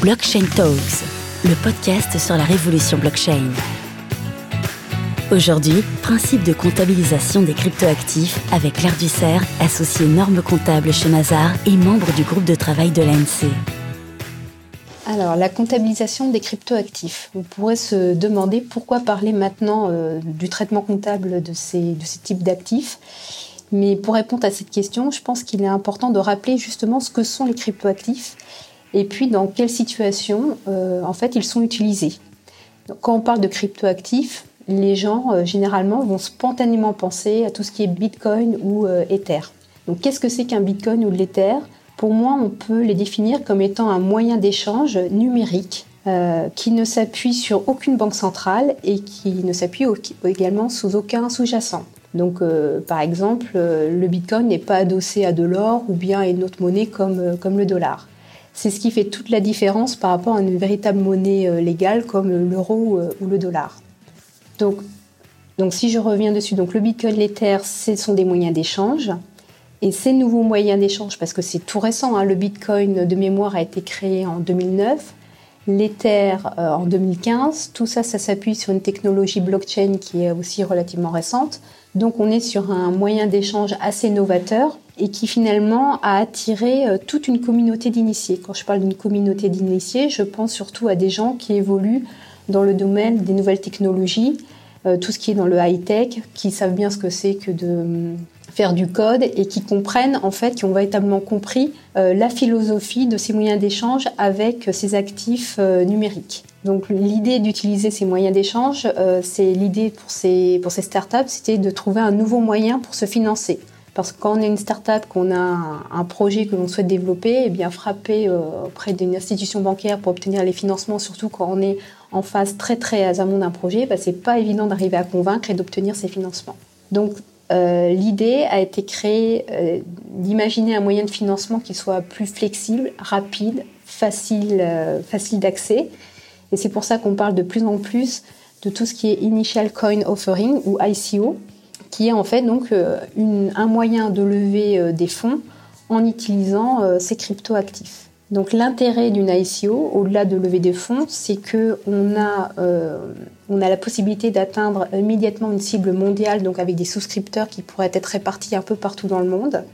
Blockchain Talks, le podcast sur la révolution blockchain. Aujourd'hui, principe de comptabilisation des cryptoactifs avec Claire Dussert, associée norme comptable chez Mazar et membre du groupe de travail de l'ANC. Alors, la comptabilisation des cryptoactifs. On pourrait se demander pourquoi parler maintenant euh, du traitement comptable de ces, de ces types d'actifs. Mais pour répondre à cette question, je pense qu'il est important de rappeler justement ce que sont les cryptoactifs et puis dans quelle situation euh, en fait ils sont utilisés. quand on parle de cryptoactifs, les gens euh, généralement vont spontanément penser à tout ce qui est Bitcoin ou euh, Ether. Donc qu'est-ce que c'est qu'un Bitcoin ou l'Ether? Pour moi, on peut les définir comme étant un moyen d'échange numérique qui ne s'appuie sur aucune banque centrale et qui ne s'appuie également sous aucun sous-jacent. Donc, par exemple, le Bitcoin n'est pas adossé à de l'or ou bien à une autre monnaie comme, comme le dollar. C'est ce qui fait toute la différence par rapport à une véritable monnaie euh, légale comme l'euro euh, ou le dollar. Donc, si je reviens dessus, le Bitcoin, l'Ether, ce sont des moyens d'échange. Et ces nouveaux moyens d'échange, parce que c'est tout récent, hein, le Bitcoin de mémoire a été créé en 2009, l'Ether euh, en 2015, tout ça, ça s'appuie sur une technologie blockchain qui est aussi relativement récente. Donc on est sur un moyen d'échange assez novateur et qui finalement a attiré euh, toute une communauté d'initiés. Quand je parle d'une communauté d'initiés, je pense surtout à des gens qui évoluent dans le domaine des nouvelles technologies, euh, tout ce qui est dans le high-tech, qui savent bien ce que c'est que de hum, faire du code et qui comprennent en fait, qui ont véritablement compris euh, la philosophie de ces moyens d'échange avec ces actifs numériques. Donc l'idée d'utiliser ces moyens d'échange, c'est l'idée pour ces, pour ces startups, c'était de trouver un nouveau moyen pour se financer. Parce que quand on est une start-up, qu'on a un, projet que l'on souhaite développer, eh bien frapper euh, auprès d'une institution bancaire pour obtenir les financements, surtout quand on est en phase très très amont d'un projet, bah, c'est pas évident d'arriver à convaincre et d'obtenir ces financements. Donc euh, l'idée a été créée euh, d'imaginer un moyen de financement qui soit plus flexible, rapide, facile, facile d'accès. Et c'est pour ça qu'on parle de plus en plus de tout ce qui est Initial Coin Offering ou ICO, qui est en fait donc euh, un moyen de lever euh, des fonds en utilisant euh, ces cryptoactifs. Donc l'intérêt d'une ICO, au-delà de lever des fonds, c'est que on a, la possibilité d'atteindre immédiatement une cible mondiale, donc avec des souscripteurs qui pourraient être répartis un peu partout dans le monde.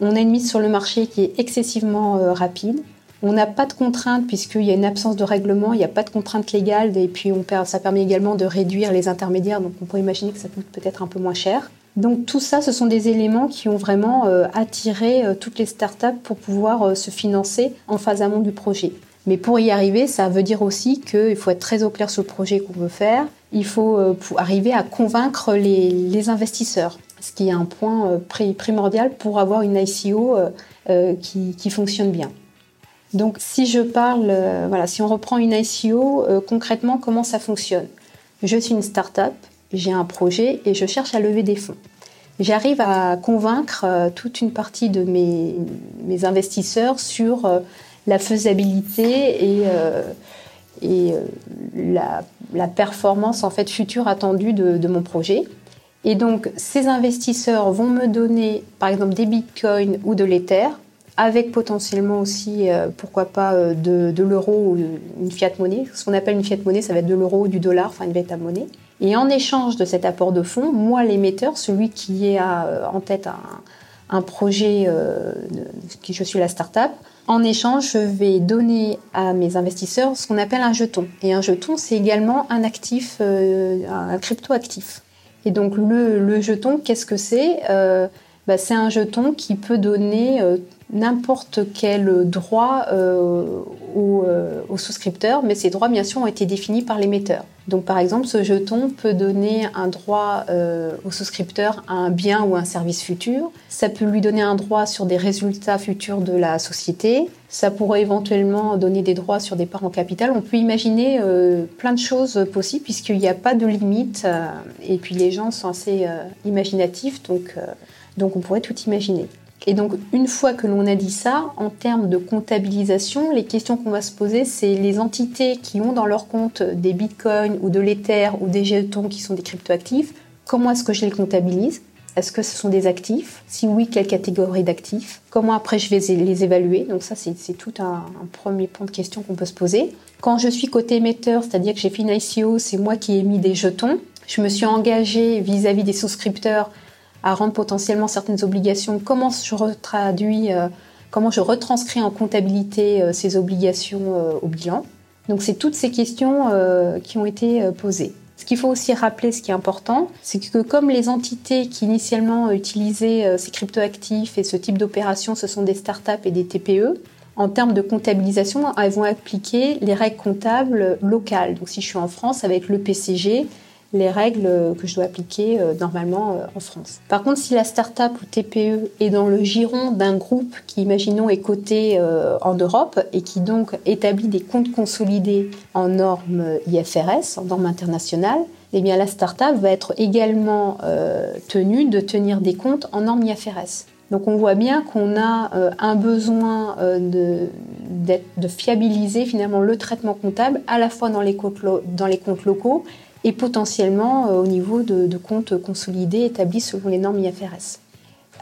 On a une mise sur le marché qui est excessivement rapide. On n'a pas de contraintes puisqu'il y a une absence de règlement, il n'y a pas de contraintes légales et puis ça permet également de réduire les intermédiaires, donc on peut imaginer que ça coûte peut-être un peu moins cher. Donc tout ça, ce sont des éléments qui ont vraiment euh, attiré euh, toutes les startups pour pouvoir euh, se financer en phase amont du projet. Mais pour y arriver, ça veut dire aussi qu'il faut être très au clair sur le projet qu'on veut faire. Il faut arriver à convaincre les, investisseurs, ce qui est un point primordial pour avoir une ICO qui fonctionne bien. Donc si je parle, euh, voilà, si on reprend une ICO, euh, concrètement, comment ça fonctionne? Je suis une start-up, j'ai un projet et je cherche à lever des fonds. J'arrive à convaincre euh, toute une partie de mes, investisseurs sur la faisabilité et, la, performance en fait future attendue de, de mon projet. Et donc, ces investisseurs vont me donner, par exemple, des bitcoins ou de l'Ether avec potentiellement aussi, euh, pourquoi pas, euh, de, l'euro ou une fiat monnaie. Ce qu'on appelle une fiat monnaie, ça va être de l'euro ou du dollar, enfin une véritable monnaie. Et en échange de cet apport de fonds, moi, l'émetteur, celui qui est euh, en tête un, projet, qui je suis la start-up, en échange, je vais donner à mes investisseurs ce qu'on appelle un jeton. Et un jeton, c'est également un actif, un crypto-actif. Et donc le, jeton, qu'est-ce que c'est? Bah, C'est un jeton qui peut donner n'importe quel droit euh, euh, au, souscripteur, mais ces droits, bien sûr, ont été définis par l'émetteur. Donc, par exemple, ce jeton peut donner un droit euh, au souscripteur à un bien ou un service futur. Ça peut lui donner un droit sur des résultats futurs de la société. Ça pourrait éventuellement donner des droits sur des parts en capital. On peut imaginer plein de choses possibles puisqu'il n'y a pas de limite. et puis, les gens sont assez imaginatifs, donc, donc on pourrait tout imaginer. Et donc, une fois que l'on a dit ça, en termes de comptabilisation, les questions qu'on va se poser, c'est les entités qui ont dans leur compte des bitcoins ou de l'Ether ou des jetons qui sont des cryptoactifs, comment est-ce que je les comptabilise? Est-ce que ce sont des actifs? Si oui, quelle catégorie d'actifs? Comment après je vais les évaluer? Donc ça, c'est tout un, premier point de question qu'on peut se poser. Quand je suis côté émetteur, c'est-à-dire que j'ai fait une ICO, c'est moi qui ai mis des jetons. Je me suis engagé vis-à-vis des souscripteurs à rendre potentiellement certaines obligations. Comment je retraduis, euh, comment je retranscris en comptabilité euh, ces obligations euh, au bilan Donc c'est toutes ces questions qui ont été posées. Ce qu'il faut aussi rappeler, ce qui est important, c'est que comme les entités qui initialement utilisaient ces cryptoactifs et ce type d'opération, ce sont des startups et des TPE, en termes de comptabilisation, elles vont appliquer les règles comptables locales. Donc si je suis en France, avec le PCG, les règles que je dois appliquer euh, normalement euh, en France. Par contre, si la start-up ou TPE est dans le giron d'un groupe qui, imaginons, est coté euh, en Europe et qui donc établit des comptes consolidés en normes IFRS, en normes internationales, eh bien la start-up va être également tenue de tenir des comptes en normes IFRS. Donc on voit bien qu'on a un besoin de, fiabiliser finalement le traitement comptable à la fois dans les comptes locaux et potentiellement euh, au niveau de, comptes consolidés établis selon les normes IFRS.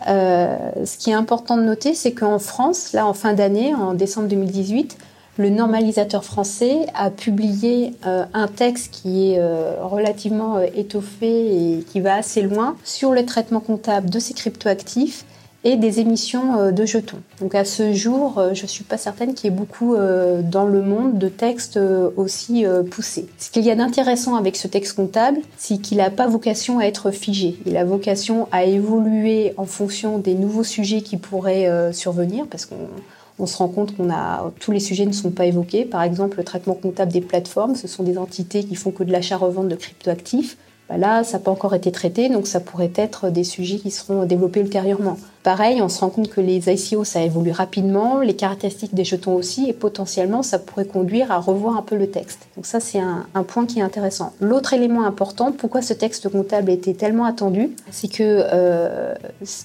Euh, ce qui est important de noter, c'est qu'en France, là en fin d'année, en décembre 2018, le normalisateur français a publié euh, un texte qui est relativement étoffé et qui va assez loin sur le traitement comptable de ces cryptoactifs et des émissions euh, de jetons. Donc à ce jour, euh, je ne suis pas certaine qu'il y ait beaucoup euh, dans le monde de textes aussi poussés. Ce qu'il y a d'intéressant avec ce texte comptable, c'est qu'il n'a pas vocation à être figé. Il a vocation à évoluer en fonction des nouveaux sujets qui pourraient survenir, parce qu'on se rend compte qu'on a tous les sujets ne sont pas évoqués. Par exemple, le traitement comptable des plateformes, ce sont des entités qui font que de l'achat-revente de cryptoactifs. Bah là, ça n'a pas encore été traité, donc ça pourrait être des sujets qui seront développés ultérieurement. Pareil, on se rend compte que les ICO, ça évolue rapidement, les caractéristiques des jetons aussi, et potentiellement, ça pourrait conduire à revoir un peu le texte. Donc ça, c'est un, point qui est intéressant. L'autre élément important, pourquoi ce texte comptable était tellement attendu, c'est que euh,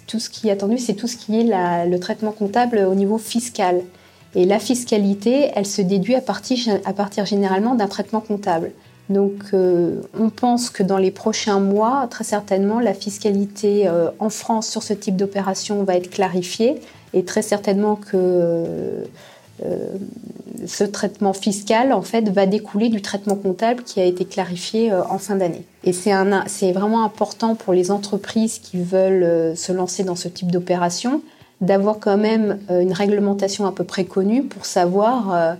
tout ce qui est attendu, c'est tout ce qui est le traitement comptable au niveau fiscal. Et la fiscalité, elle se déduit à partir, à partir généralement d'un traitement comptable. Donc euh, on pense que dans les prochains mois, très certainement, la fiscalité euh, en France sur ce type d'opération va être clarifiée et très certainement que euh, ce traitement fiscal en fait va découler du traitement comptable qui a été clarifié en fin d'année. Et c'est vraiment important pour les entreprises qui veulent se lancer dans ce type d'opération d'avoir quand même une réglementation à peu près connue pour savoir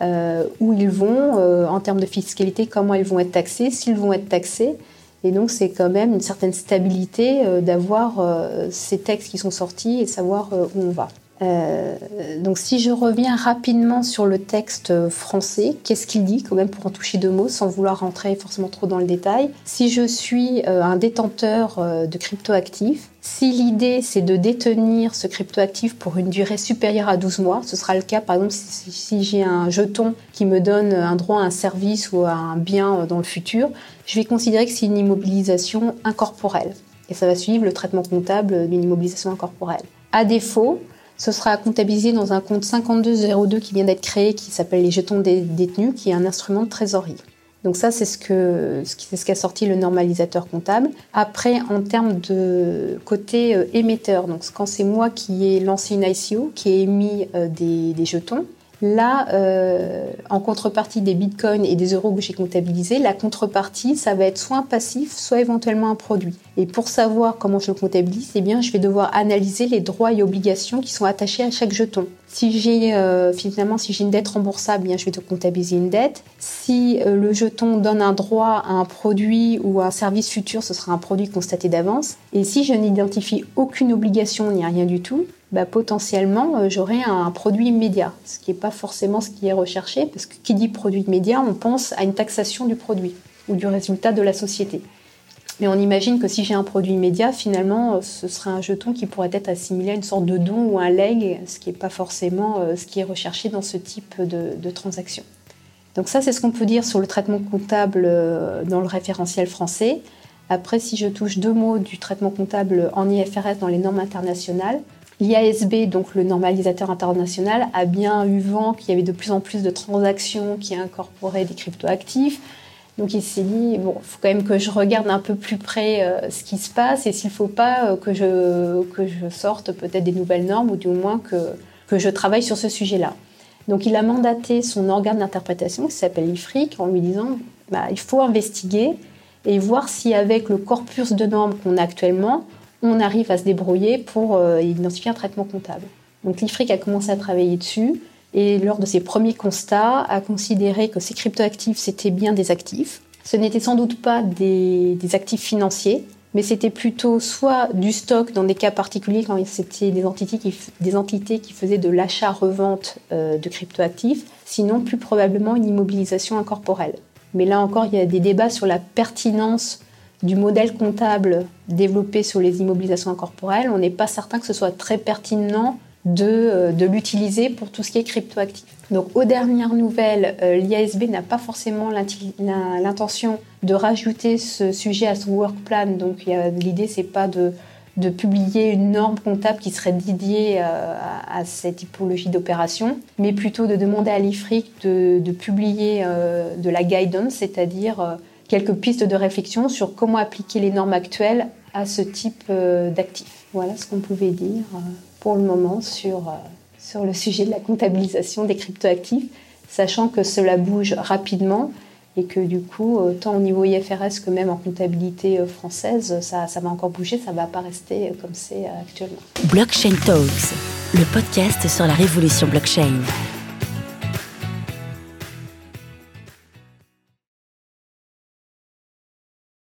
euh, où ils vont, euh, en termes de fiscalité, comment ils vont être taxés, s'ils vont être taxés. Et donc, c'est quand même une certaine stabilité euh, d'avoir ces textes qui sont sortis et savoir où on va. Euh, donc si je reviens rapidement sur le texte français, qu'est-ce qu'il dit quand même pour en toucher deux mots sans vouloir rentrer forcément trop dans le détail? Si je suis euh, un détenteur euh, de cryptoactifs, si l'idée c'est de détenir ce cryptoactif pour une durée supérieure à 12 mois, ce sera le cas par exemple si, si j'ai un jeton qui me donne un droit à un service ou à un bien dans le futur, je vais considérer que c'est une immobilisation incorporelle. Et ça va suivre le traitement comptable d'une immobilisation incorporelle. À défaut, ce sera comptabilisé dans un compte 5202 qui vient d'être créé, qui s'appelle les jetons détenus, qui est un instrument de trésorerie. Donc ça, c'est ce qu'a sorti le normalisateur comptable. Après, en termes de côté euh, émetteur, donc quand c'est moi qui ai lancé une ICO, qui ai émis euh, des jetons, Là, euh, en contrepartie des bitcoins et des euros que j'ai comptabilisés, la contrepartie, ça va être soit un passif, soit éventuellement un produit. Et pour savoir comment je le comptabilise, eh bien, je vais devoir analyser les droits et obligations qui sont attachés à chaque jeton. Si j'ai euh, finalement, si j'ai une dette remboursable, eh bien, je vais te comptabiliser une dette. Si euh, le jeton donne un droit à un produit ou à un service futur, ce sera un produit constaté d'avance. Et si je n'identifie aucune obligation ni rien du tout, bah, potentiellement euh, j'aurai un produit immédiat, ce qui n'est pas forcément ce qui est recherché, parce que qui dit produit immédiat, on pense à une taxation du produit ou du résultat de la société. Mais on imagine que si j'ai un produit immédiat, finalement, euh, ce serait un jeton qui pourrait être assimilé à une sorte de don ou un leg, ce qui n'est pas forcément euh, ce qui est recherché dans ce type de, de transaction. Donc ça, c'est ce qu'on peut dire sur le traitement comptable dans le référentiel français. Après, si je touche deux mots du traitement comptable en IFRS dans les normes internationales, L'IASB, donc le normalisateur international, a bien eu vent qu'il y avait de plus en plus de transactions qui incorporaient des cryptoactifs. Donc il s'est dit, bon, il faut quand même que je regarde un peu plus près euh, ce qui se passe et s'il ne faut pas euh, que, je, sorte peut-être des nouvelles normes ou du moins que, que je travaille sur ce sujet-là. Donc il a mandaté son organe d'interprétation qui s'appelle IFRIC en lui disant, bah, il faut investiguer et voir si avec le corpus de normes qu'on a actuellement, on arrive à se débrouiller pour euh, identifier un traitement comptable. Donc l'IFRIC a commencé à travailler dessus et lors de ses premiers constats a considéré que ces cryptoactifs c'était bien des actifs. Ce n'était sans doute pas des, actifs financiers, mais c'était plutôt soit du stock dans des cas particuliers quand c'était des entités qui, des entités qui faisaient de l'achat-revente euh, de cryptoactifs, sinon plus probablement une immobilisation incorporelle. Mais là encore, il y a des débats sur la pertinence du modèle comptable développé sur les immobilisations incorporelles. On n'est pas certain que ce soit très pertinent euh, de, l'utiliser pour tout ce qui est cryptoactif. Donc aux dernières nouvelles, euh, l'IASB n'a pas forcément l'intention de rajouter ce sujet à son work plan. Donc l'idée c'est pas de, publier une norme comptable qui serait dédiée euh, à, cette typologie d'opération, mais plutôt de demander à l'IFRIC de, publier de la guidance, c'est-à-dire quelques pistes de réflexion sur comment appliquer les normes actuelles à ce type d'actifs. Voilà ce qu'on pouvait dire pour le moment sur, euh, sur le sujet de la comptabilisation des cryptoactifs, sachant que cela bouge rapidement et que du coup, tant au niveau IFRS que même en comptabilité euh, française, ça, ça va encore bouger, ça ne va pas rester comme c'est euh, actuellement. Blockchain Talks, le podcast sur la révolution blockchain.